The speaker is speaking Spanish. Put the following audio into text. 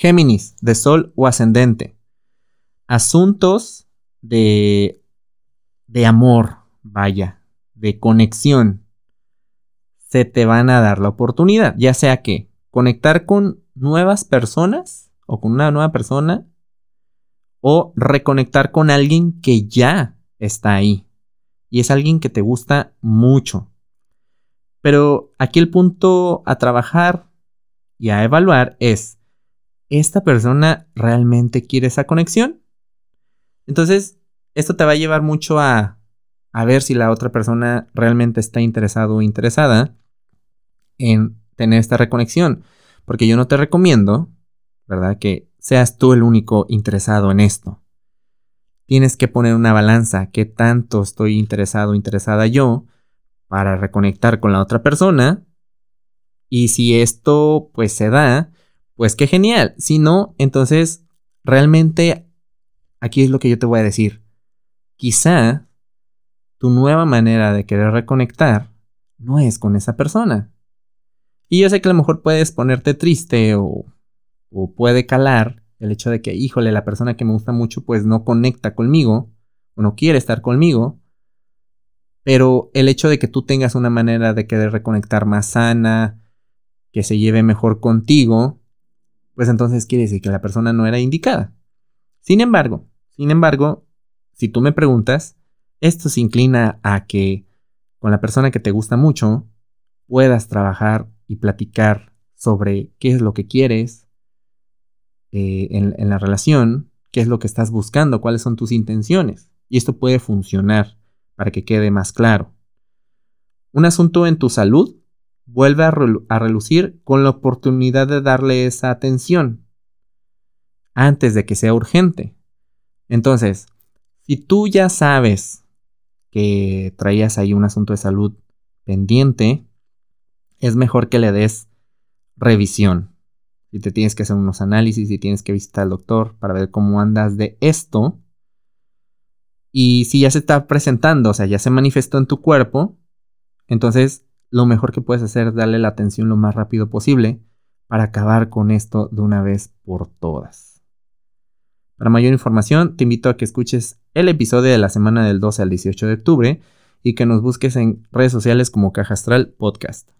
Géminis, de Sol o ascendente. Asuntos de, de amor, vaya, de conexión. Se te van a dar la oportunidad, ya sea que conectar con nuevas personas o con una nueva persona o reconectar con alguien que ya está ahí y es alguien que te gusta mucho. Pero aquí el punto a trabajar y a evaluar es, ¿esta persona realmente quiere esa conexión? Entonces, esto te va a llevar mucho a, a ver si la otra persona realmente está interesado o interesada en tener esta reconexión. Porque yo no te recomiendo, ¿verdad? Que seas tú el único interesado en esto. Tienes que poner una balanza, qué tanto estoy interesado o interesada yo para reconectar con la otra persona y si esto pues se da, pues qué genial. Si no, entonces realmente aquí es lo que yo te voy a decir. Quizá tu nueva manera de querer reconectar no es con esa persona. Y yo sé que a lo mejor puedes ponerte triste o, o puede calar el hecho de que, híjole, la persona que me gusta mucho pues no conecta conmigo o no quiere estar conmigo. Pero el hecho de que tú tengas una manera de querer reconectar más sana, que se lleve mejor contigo, pues entonces quiere decir que la persona no era indicada. Sin embargo, sin embargo, si tú me preguntas, esto se inclina a que con la persona que te gusta mucho puedas trabajar y platicar sobre qué es lo que quieres eh, en, en la relación, qué es lo que estás buscando, cuáles son tus intenciones. Y esto puede funcionar para que quede más claro. Un asunto en tu salud vuelve a, relucir con la oportunidad de darle esa atención antes de que sea urgente. Entonces, si tú ya sabes que traías ahí un asunto de salud pendiente, es mejor que le des revisión. Si te tienes que hacer unos análisis, si tienes que visitar al doctor para ver cómo andas de esto. Y si ya se está presentando, o sea, ya se manifestó en tu cuerpo, entonces lo mejor que puedes hacer es darle la atención lo más rápido posible para acabar con esto de una vez por todas. Para mayor información, te invito a que escuches el episodio de la semana del 12 al 18 de octubre y que nos busques en redes sociales como Caja Astral Podcast.